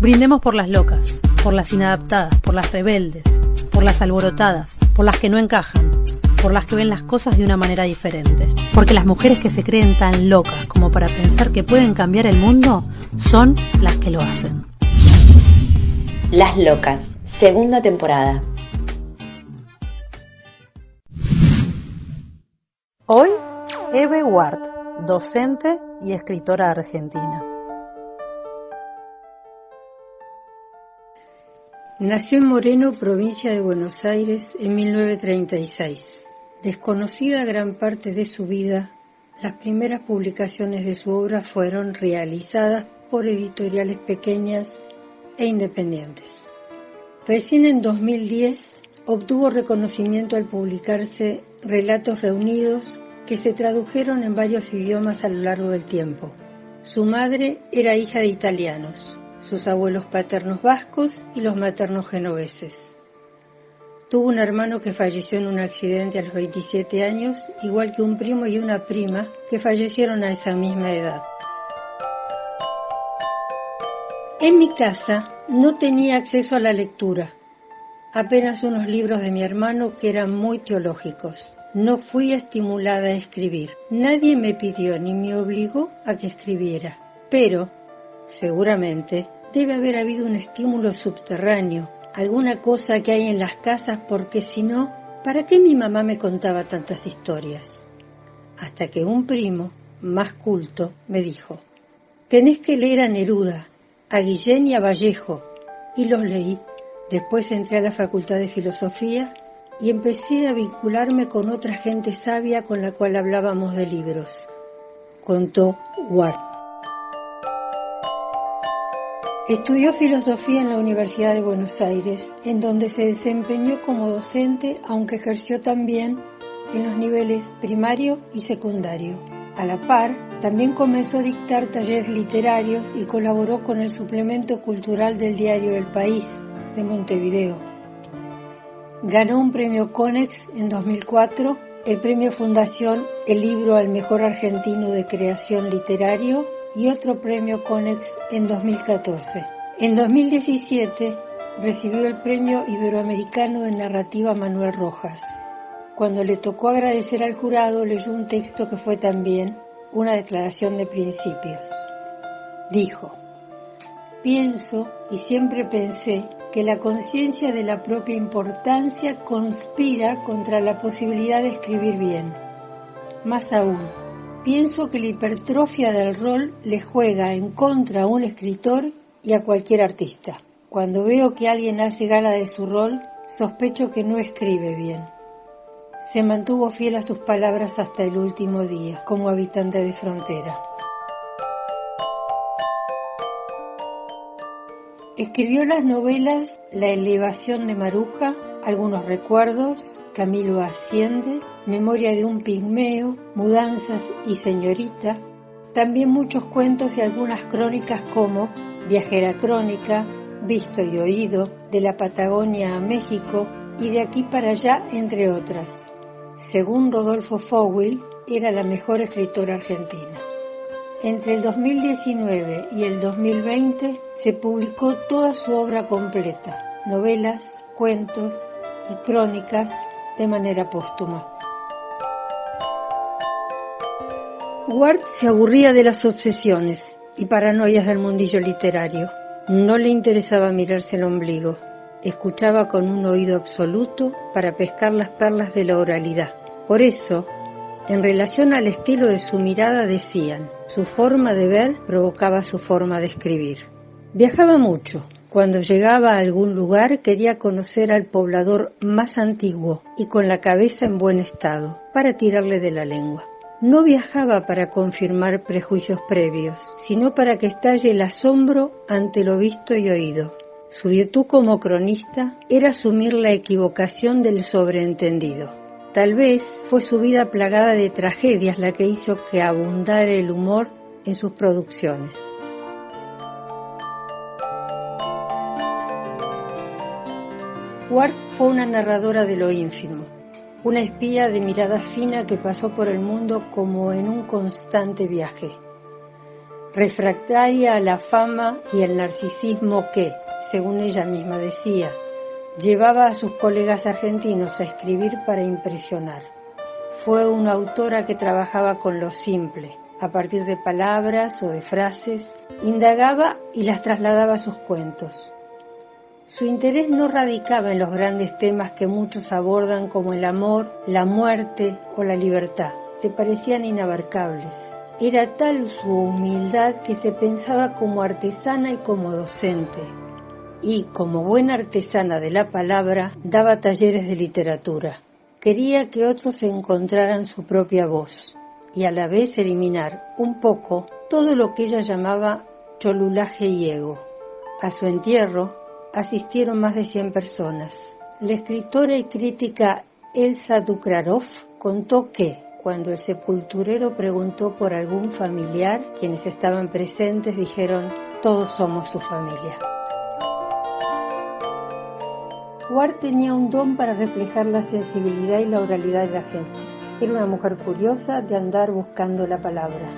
Brindemos por las locas, por las inadaptadas, por las rebeldes, por las alborotadas, por las que no encajan, por las que ven las cosas de una manera diferente. Porque las mujeres que se creen tan locas como para pensar que pueden cambiar el mundo son las que lo hacen. Las Locas, segunda temporada. Hoy, Eve Ward, docente y escritora argentina. Nació en Moreno, provincia de Buenos Aires, en 1936. Desconocida gran parte de su vida, las primeras publicaciones de su obra fueron realizadas por editoriales pequeñas e independientes. Recién en 2010 obtuvo reconocimiento al publicarse Relatos Reunidos que se tradujeron en varios idiomas a lo largo del tiempo. Su madre era hija de italianos sus abuelos paternos vascos y los maternos genoveses. Tuvo un hermano que falleció en un accidente a los 27 años, igual que un primo y una prima que fallecieron a esa misma edad. En mi casa no tenía acceso a la lectura, apenas unos libros de mi hermano que eran muy teológicos. No fui estimulada a escribir. Nadie me pidió ni me obligó a que escribiera. Pero, seguramente, debe haber habido un estímulo subterráneo, alguna cosa que hay en las casas, porque si no, ¿para qué mi mamá me contaba tantas historias? Hasta que un primo, más culto, me dijo, tenés que leer a Neruda, a Guillén y a Vallejo, y los leí. Después entré a la Facultad de Filosofía y empecé a vincularme con otra gente sabia con la cual hablábamos de libros, contó Ward. Estudió filosofía en la Universidad de Buenos Aires, en donde se desempeñó como docente, aunque ejerció también en los niveles primario y secundario. A la par, también comenzó a dictar talleres literarios y colaboró con el suplemento cultural del diario El País de Montevideo. Ganó un premio Conex en 2004, el premio Fundación El libro al mejor argentino de creación literario y otro premio Conex en 2014. En 2017 recibió el premio Iberoamericano de Narrativa Manuel Rojas. Cuando le tocó agradecer al jurado, leyó un texto que fue también una declaración de principios. Dijo, pienso y siempre pensé que la conciencia de la propia importancia conspira contra la posibilidad de escribir bien. Más aún, Pienso que la hipertrofia del rol le juega en contra a un escritor y a cualquier artista. Cuando veo que alguien hace gala de su rol, sospecho que no escribe bien. Se mantuvo fiel a sus palabras hasta el último día, como habitante de frontera. Escribió las novelas La elevación de Maruja, Algunos recuerdos, Camilo Asciende, Memoria de un pigmeo, Mudanzas y Señorita, también muchos cuentos y algunas crónicas como Viajera Crónica, Visto y Oído, de la Patagonia a México y de aquí para allá, entre otras. Según Rodolfo Fowell, era la mejor escritora argentina. Entre el 2019 y el 2020 se publicó toda su obra completa, novelas, cuentos y crónicas de manera póstuma. Ward se aburría de las obsesiones y paranoias del mundillo literario. No le interesaba mirarse el ombligo. Escuchaba con un oído absoluto para pescar las perlas de la oralidad. Por eso, en relación al estilo de su mirada decían, su forma de ver provocaba su forma de escribir. Viajaba mucho, cuando llegaba a algún lugar quería conocer al poblador más antiguo y con la cabeza en buen estado, para tirarle de la lengua. No viajaba para confirmar prejuicios previos, sino para que estalle el asombro ante lo visto y oído. Su virtud como cronista era asumir la equivocación del sobreentendido. Tal vez fue su vida plagada de tragedias la que hizo que abundara el humor en sus producciones. Ward fue una narradora de lo ínfimo, una espía de mirada fina que pasó por el mundo como en un constante viaje. refractaria a la fama y el narcisismo que, según ella misma decía, llevaba a sus colegas argentinos a escribir para impresionar. Fue una autora que trabajaba con lo simple, a partir de palabras o de frases, indagaba y las trasladaba a sus cuentos. Su interés no radicaba en los grandes temas que muchos abordan como el amor, la muerte o la libertad. Le parecían inabarcables. Era tal su humildad que se pensaba como artesana y como docente. Y, como buena artesana de la palabra, daba talleres de literatura. Quería que otros encontraran su propia voz y a la vez eliminar un poco todo lo que ella llamaba cholulaje y ego. A su entierro asistieron más de 100 personas. La escritora y crítica Elsa Dukrarov contó que, cuando el sepulturero preguntó por algún familiar, quienes estaban presentes dijeron, todos somos su familia. Ward tenía un don para reflejar la sensibilidad y la oralidad de la gente. Era una mujer curiosa de andar buscando la palabra.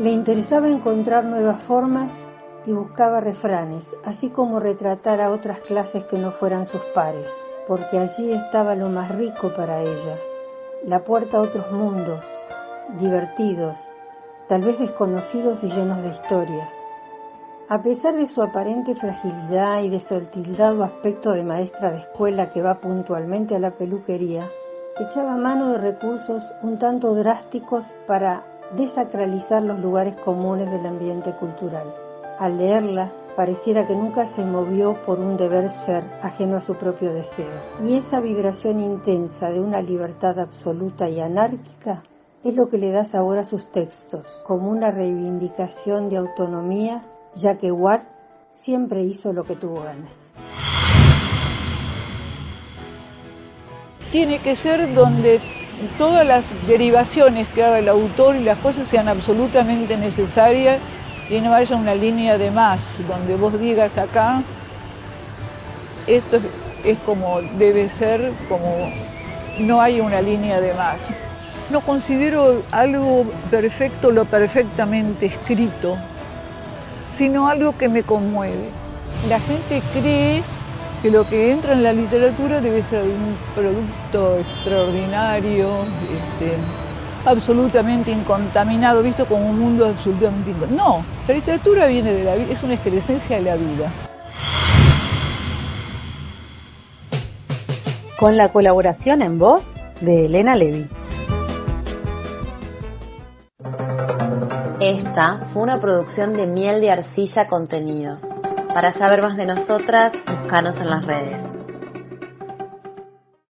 Le interesaba encontrar nuevas formas y buscaba refranes, así como retratar a otras clases que no fueran sus pares, porque allí estaba lo más rico para ella, la puerta a otros mundos, divertidos, tal vez desconocidos y llenos de historia. A pesar de su aparente fragilidad y de su tildado aspecto de maestra de escuela que va puntualmente a la peluquería, echaba mano de recursos un tanto drásticos para desacralizar los lugares comunes del ambiente cultural. Al leerla, pareciera que nunca se movió por un deber ser ajeno a su propio deseo. Y esa vibración intensa de una libertad absoluta y anárquica es lo que le da sabor a sus textos, como una reivindicación de autonomía, ya que Ward siempre hizo lo que tuvo ganas. Tiene que ser donde todas las derivaciones que haga el autor y las cosas sean absolutamente necesarias y no haya una línea de más donde vos digas acá, esto es como debe ser, como no hay una línea de más. No considero algo perfecto lo perfectamente escrito, sino algo que me conmueve. La gente cree que lo que entra en la literatura debe ser un producto extraordinario, este, absolutamente incontaminado, visto como un mundo absolutamente incontaminado. No, la literatura viene de la vida, es una excrescencia de la vida. Con la colaboración en voz de Elena Levy. Esta fue una producción de Miel de Arcilla Contenidos. Para saber más de nosotras, búscanos en las redes.